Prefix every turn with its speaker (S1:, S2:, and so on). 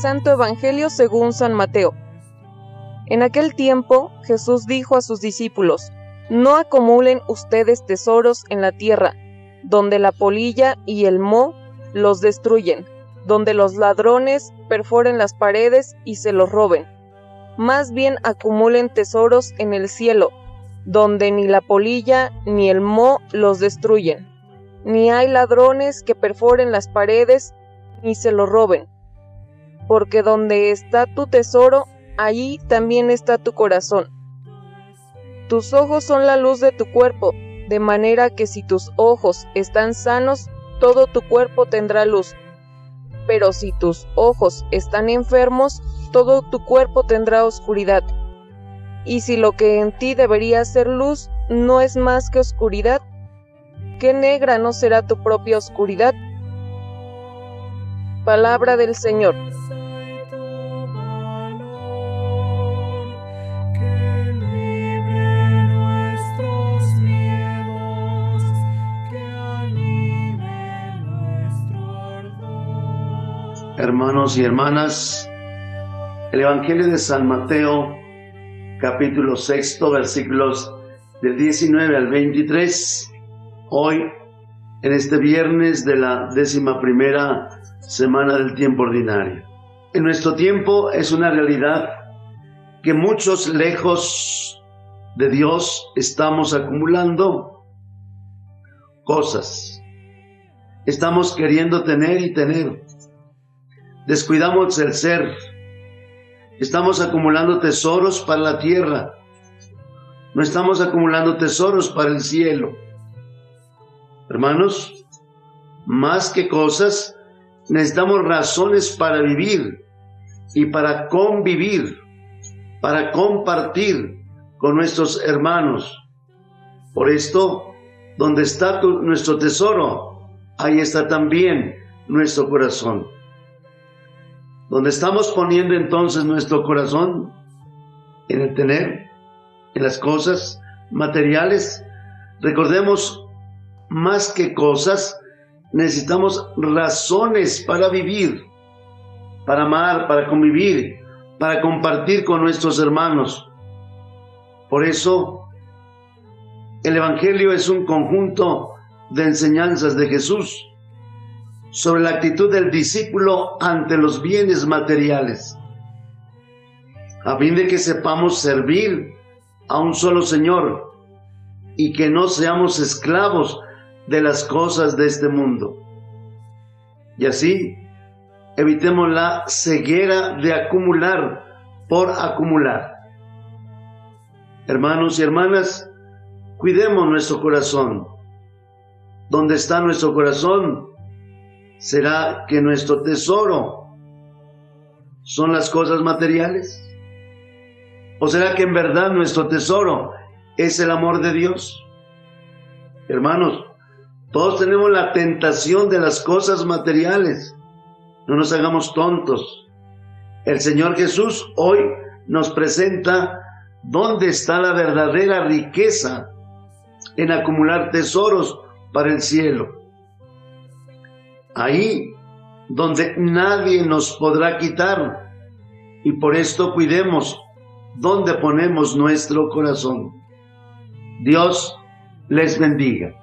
S1: Santo Evangelio según San Mateo. En aquel tiempo Jesús dijo a sus discípulos, No acumulen ustedes tesoros en la tierra, donde la polilla y el moho los destruyen, donde los ladrones perforen las paredes y se los roben. Más bien acumulen tesoros en el cielo, donde ni la polilla ni el moho los destruyen, ni hay ladrones que perforen las paredes ni se los roben porque donde está tu tesoro, allí también está tu corazón. Tus ojos son la luz de tu cuerpo, de manera que si tus ojos están sanos, todo tu cuerpo tendrá luz. Pero si tus ojos están enfermos, todo tu cuerpo tendrá oscuridad. Y si lo que en ti debería ser luz no es más que oscuridad, ¿qué negra no será tu propia oscuridad? Palabra del Señor.
S2: Hermanos y hermanas, el Evangelio de San Mateo, capítulo sexto, versículos del 19 al 23, hoy, en este viernes de la décima primera semana del tiempo ordinario. En nuestro tiempo es una realidad que muchos lejos de Dios estamos acumulando cosas. Estamos queriendo tener y tener descuidamos el ser. Estamos acumulando tesoros para la tierra. No estamos acumulando tesoros para el cielo. Hermanos, más que cosas, necesitamos razones para vivir y para convivir, para compartir con nuestros hermanos. Por esto, donde está nuestro tesoro, ahí está también nuestro corazón donde estamos poniendo entonces nuestro corazón en el tener, en las cosas materiales. Recordemos, más que cosas, necesitamos razones para vivir, para amar, para convivir, para compartir con nuestros hermanos. Por eso, el Evangelio es un conjunto de enseñanzas de Jesús sobre la actitud del discípulo ante los bienes materiales, a fin de que sepamos servir a un solo Señor y que no seamos esclavos de las cosas de este mundo. Y así evitemos la ceguera de acumular por acumular. Hermanos y hermanas, cuidemos nuestro corazón. ¿Dónde está nuestro corazón? ¿Será que nuestro tesoro son las cosas materiales? ¿O será que en verdad nuestro tesoro es el amor de Dios? Hermanos, todos tenemos la tentación de las cosas materiales. No nos hagamos tontos. El Señor Jesús hoy nos presenta dónde está la verdadera riqueza en acumular tesoros para el cielo ahí donde nadie nos podrá quitar. Y por esto cuidemos donde ponemos nuestro corazón. Dios les bendiga.